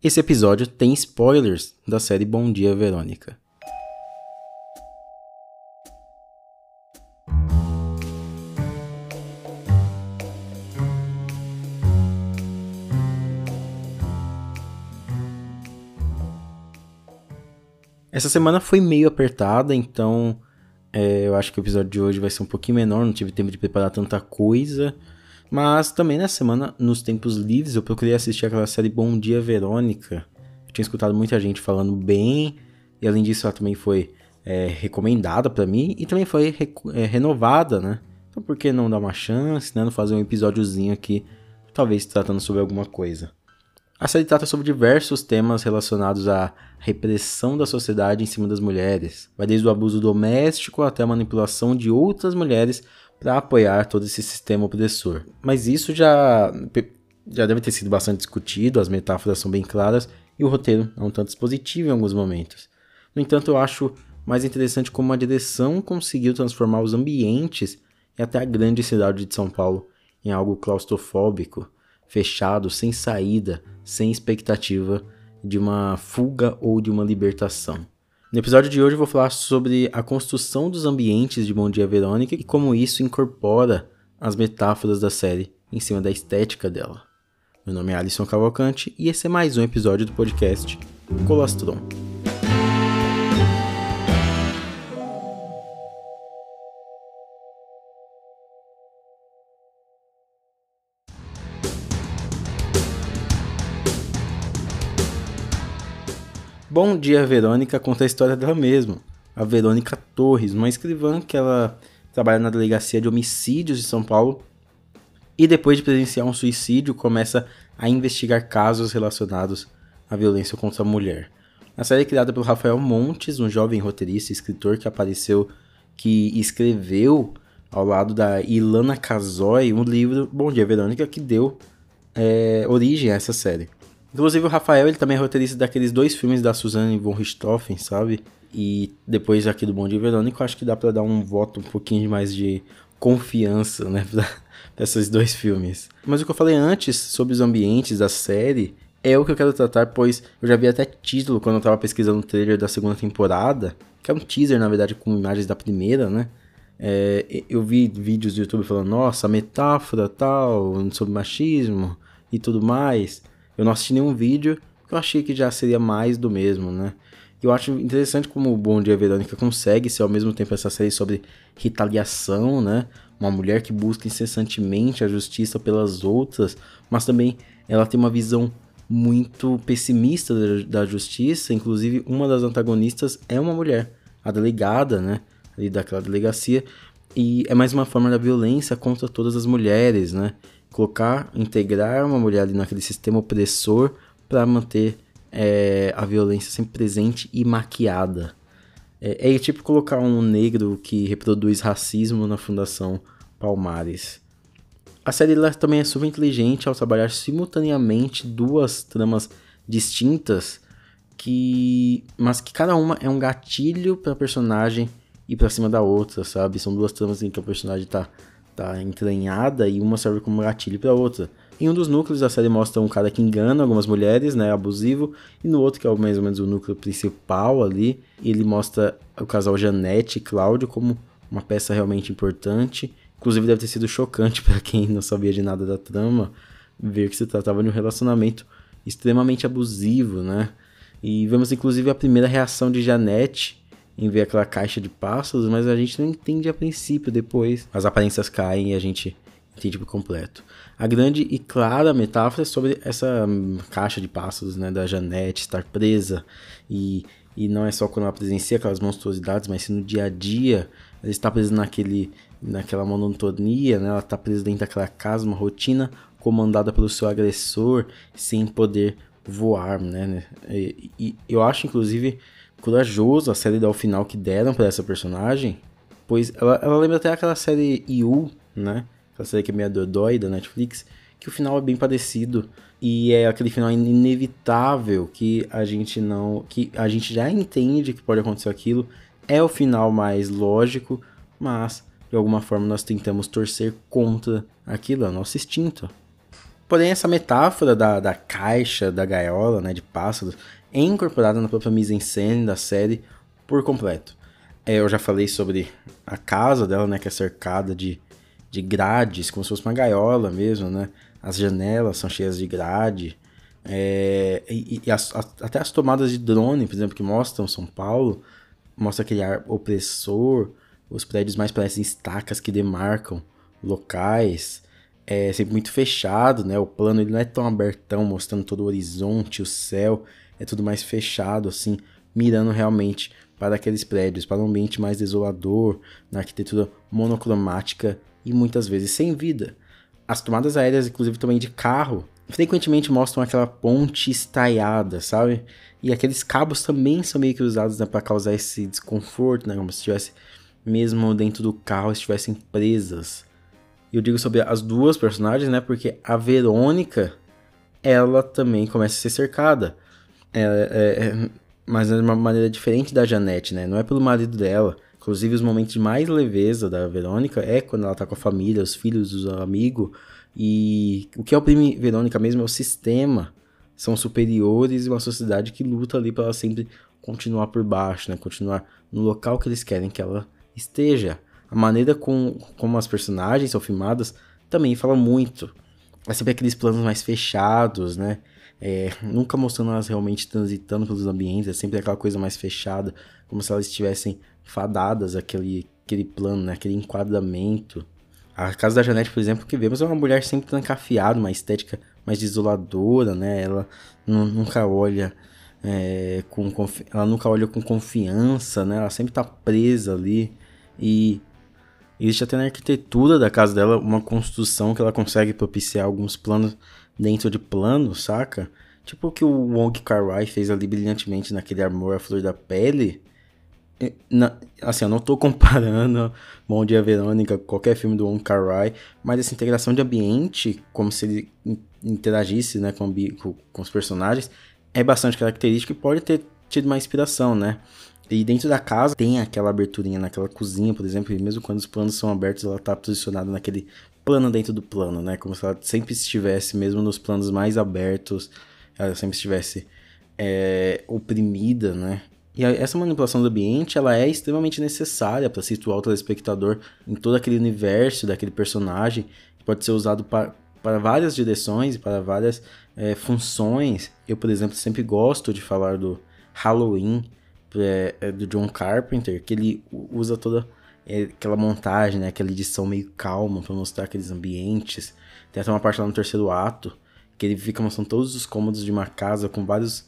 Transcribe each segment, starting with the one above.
Esse episódio tem spoilers da série Bom Dia Verônica. Essa semana foi meio apertada, então é, eu acho que o episódio de hoje vai ser um pouquinho menor, não tive tempo de preparar tanta coisa. Mas também nessa semana, nos tempos livres, eu procurei assistir aquela série Bom Dia Verônica. Eu tinha escutado muita gente falando bem, e além disso ela também foi é, recomendada para mim e também foi é, renovada, né? Então por que não dar uma chance, né? Não fazer um episódiozinho aqui, talvez tratando sobre alguma coisa. A série trata sobre diversos temas relacionados à repressão da sociedade em cima das mulheres. Vai desde o abuso doméstico até a manipulação de outras mulheres para apoiar todo esse sistema opressor. Mas isso já, já deve ter sido bastante discutido, as metáforas são bem claras e o roteiro é um tanto expositivo em alguns momentos. No entanto, eu acho mais interessante como a direção conseguiu transformar os ambientes e até a grande cidade de São Paulo em algo claustrofóbico, fechado, sem saída, sem expectativa de uma fuga ou de uma libertação. No episódio de hoje eu vou falar sobre a construção dos ambientes de Bom Dia Verônica e como isso incorpora as metáforas da série em cima da estética dela. Meu nome é Alisson Cavalcante e esse é mais um episódio do podcast Colostrum. Bom Dia Verônica conta a história dela mesma. A Verônica Torres, uma escrivã que ela trabalha na delegacia de homicídios de São Paulo e depois de presenciar um suicídio começa a investigar casos relacionados à violência contra a mulher. A série é criada pelo Rafael Montes, um jovem roteirista e escritor que apareceu, que escreveu ao lado da Ilana Casoy um livro, Bom Dia Verônica, que deu é, origem a essa série. Inclusive o Rafael, ele também é roteirista daqueles dois filmes da Suzanne von Richthofen, sabe? E depois aqui do Bom Dia Verônica, acho que dá para dar um voto um pouquinho mais de confiança, né, pra, pra esses dois filmes. Mas o que eu falei antes sobre os ambientes da série é o que eu quero tratar, pois eu já vi até título quando eu tava pesquisando o trailer da segunda temporada, que é um teaser, na verdade, com imagens da primeira, né? É, eu vi vídeos do YouTube falando, nossa, metáfora tal, sobre machismo e tudo mais. Eu não assisti nenhum vídeo, porque eu achei que já seria mais do mesmo, né? Eu acho interessante como o Bom Dia Verônica consegue ser ao mesmo tempo essa série sobre retaliação, né? Uma mulher que busca incessantemente a justiça pelas outras, mas também ela tem uma visão muito pessimista da, justiça. Inclusive, uma das antagonistas é uma mulher, a delegada, né? Ali daquela delegacia. E é mais uma forma da violência contra todas as mulheres, né? Colocar, integrar uma mulher ali naquele sistema opressor para manter é, a violência sempre presente e maquiada. É, é tipo colocar um negro que reproduz racismo na Fundação Palmares. A série também é super inteligente ao trabalhar simultaneamente duas tramas distintas, que mas que cada uma é um gatilho para personagem ir para cima da outra, sabe? São duas tramas em que o personagem tá tá entranhada e uma serve como gatilho para outra. Em um dos núcleos a série mostra um cara que engana algumas mulheres, né, abusivo, e no outro que é mais ou menos o núcleo principal ali, ele mostra o casal Janete e Cláudio como uma peça realmente importante. Inclusive deve ter sido chocante para quem não sabia de nada da trama ver que se tratava de um relacionamento extremamente abusivo, né? E vemos inclusive a primeira reação de Janete em ver aquela caixa de pássaros, mas a gente não entende a princípio depois. As aparências caem e a gente entende por completo. A grande e clara metáfora é sobre essa caixa de pássaros, né, da Janete estar presa e, e não é só quando ela presencia aquelas monstruosidades, mas sim no dia a dia, ela está presa naquele, naquela monotonia, né, ela está presa dentro daquela casa, uma rotina comandada pelo seu agressor, sem poder voar, né, e, e eu acho, inclusive, corajoso a série dar o final que deram para essa personagem, pois ela, ela lembra até aquela série You, né? Aquela série que é meio dodói da Netflix, que o final é bem parecido e é aquele final inevitável que a gente não, que a gente já entende que pode acontecer aquilo, é o final mais lógico, mas de alguma forma nós tentamos torcer contra aquilo, é nosso instinto. Porém, essa metáfora da, da caixa, da gaiola, né, de pássaros, é incorporada na própria mise-en-scène da série por completo. É, eu já falei sobre a casa dela, né, que é cercada de, de grades, como se fosse uma gaiola mesmo, né? As janelas são cheias de grade. É, e, e as, as, até as tomadas de drone, por exemplo, que mostram São Paulo, mostra aquele ar opressor, os prédios mais parecem estacas que demarcam locais é sempre muito fechado, né? O plano ele não é tão abertão, mostrando todo o horizonte, o céu, é tudo mais fechado, assim, mirando realmente para aqueles prédios, para um ambiente mais desolador, na arquitetura monocromática e muitas vezes sem vida. As tomadas aéreas, inclusive também de carro, frequentemente mostram aquela ponte estaiada, sabe? E aqueles cabos também são meio que usados né, para causar esse desconforto, né? Como se estivesse, mesmo dentro do carro, estivessem presas. Eu digo sobre as duas personagens, né? Porque a Verônica, ela também começa a ser cercada. É, é, é, mas de uma maneira diferente da Janete, né? Não é pelo marido dela. Inclusive, os momentos de mais leveza da Verônica é quando ela tá com a família, os filhos, os amigos. E o que oprime Verônica mesmo é o sistema. São superiores e uma sociedade que luta ali para ela sempre continuar por baixo, né? Continuar no local que eles querem que ela esteja a maneira com, como as personagens são filmadas também fala muito. É sempre aqueles planos mais fechados, né? É, nunca mostrando elas realmente transitando pelos ambientes, é sempre aquela coisa mais fechada, como se elas estivessem fadadas àquele, aquele plano, né? aquele enquadramento. A casa da Janete, por exemplo, que vemos é uma mulher sempre trancafiada, uma estética mais desoladora, né? Ela nunca olha é, com ela nunca olha com confiança, né? Ela sempre tá presa ali e Existe até na arquitetura da casa dela uma construção que ela consegue propiciar alguns planos dentro de planos, saca? Tipo o que o Wong Kar-wai fez ali brilhantemente naquele Amor à Flor da Pele. Na, assim, eu não tô comparando Bom Dia Verônica, qualquer filme do Wong Kar-wai, mas essa integração de ambiente, como se ele interagisse né, com, com, com os personagens, é bastante característico e pode ter tido uma inspiração, né? E dentro da casa tem aquela aberturinha naquela cozinha, por exemplo, e mesmo quando os planos são abertos, ela tá posicionada naquele plano dentro do plano, né? Como se ela sempre estivesse, mesmo nos planos mais abertos, ela sempre estivesse é, oprimida, né? E essa manipulação do ambiente, ela é extremamente necessária para situar o telespectador em todo aquele universo daquele personagem, que pode ser usado para, para várias direções, para várias é, funções. Eu, por exemplo, sempre gosto de falar do Halloween, é, é do John Carpenter, que ele usa toda é, aquela montagem, né, aquela edição meio calma para mostrar aqueles ambientes. Tem até uma parte lá no terceiro ato que ele fica mostrando todos os cômodos de uma casa com vários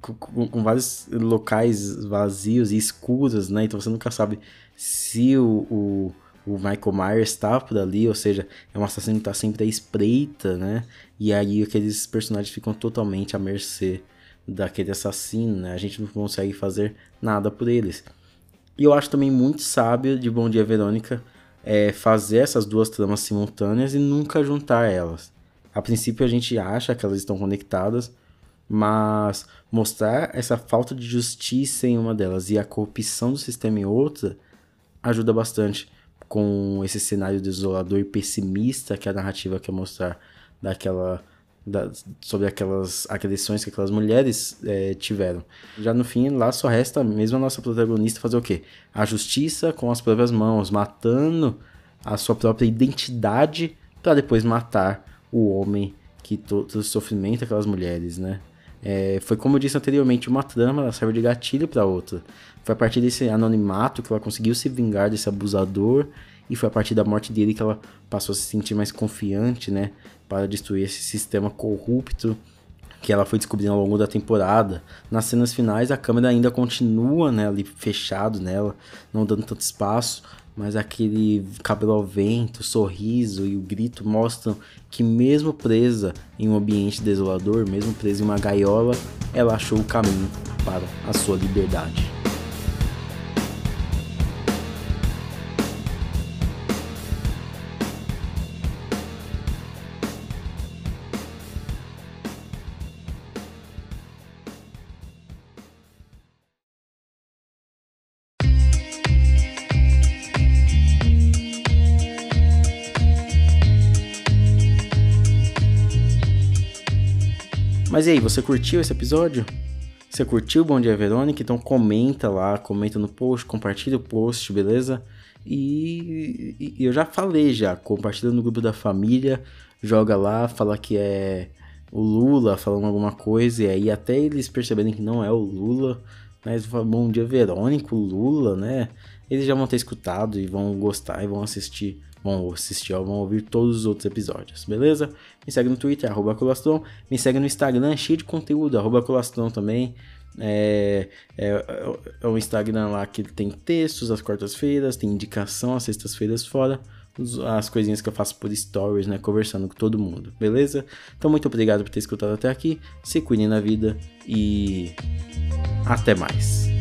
com, com, vários locais vazios e escuros, né? Então você nunca sabe se o, o, o Michael Myers está por ali, ou seja, é um assassino que está sempre à espreita, né? E aí aqueles personagens ficam totalmente à mercê daquele assassino, né? A gente não consegue fazer nada por eles. E eu acho também muito sábio de Bom Dia Verônica é, fazer essas duas tramas simultâneas e nunca juntar elas. A princípio a gente acha que elas estão conectadas, mas mostrar essa falta de justiça em uma delas e a corrupção do sistema em outra ajuda bastante com esse cenário desolador e pessimista que a narrativa quer mostrar daquela da, sobre aquelas agressões que aquelas mulheres é, tiveram. Já no fim, lá só resta mesmo a nossa protagonista fazer o quê? A justiça com as próprias mãos, matando a sua própria identidade para depois matar o homem que o sofrimento daquelas mulheres, né? É, foi como eu disse anteriormente, uma trama, ela serve de gatilho para outra. Foi a partir desse anonimato que ela conseguiu se vingar desse abusador e foi a partir da morte dele que ela passou a se sentir mais confiante, né, para destruir esse sistema corrupto que ela foi descobrindo ao longo da temporada. Nas cenas finais, a câmera ainda continua, né, ali fechado nela, não dando tanto espaço, mas aquele cabelo ao vento, o sorriso e o grito mostram que mesmo presa em um ambiente desolador, mesmo presa em uma gaiola, ela achou o caminho para a sua liberdade. Mas e aí, você curtiu esse episódio? Você curtiu Bom Dia Verônica? Então comenta lá, comenta no post, compartilha o post, beleza? E, e, eu já falei já, compartilha no grupo da família, joga lá, fala que é o Lula falando alguma coisa, e aí até eles perceberem que não é o Lula, mas bom dia Verônica, o Lula, né? Eles já vão ter escutado e vão gostar e vão assistir, vão assistir, ó, vão ouvir todos os outros episódios, beleza? Me segue no Twitter, arroba Colastron, me segue no Instagram, cheio de conteúdo, arroba Colastron também. É, é, é um Instagram lá que tem textos às quartas-feiras, tem indicação às sextas-feiras fora, as coisinhas que eu faço por stories, né? Conversando com todo mundo, beleza? Então, muito obrigado por ter escutado até aqui. Se cuidem na vida e até mais.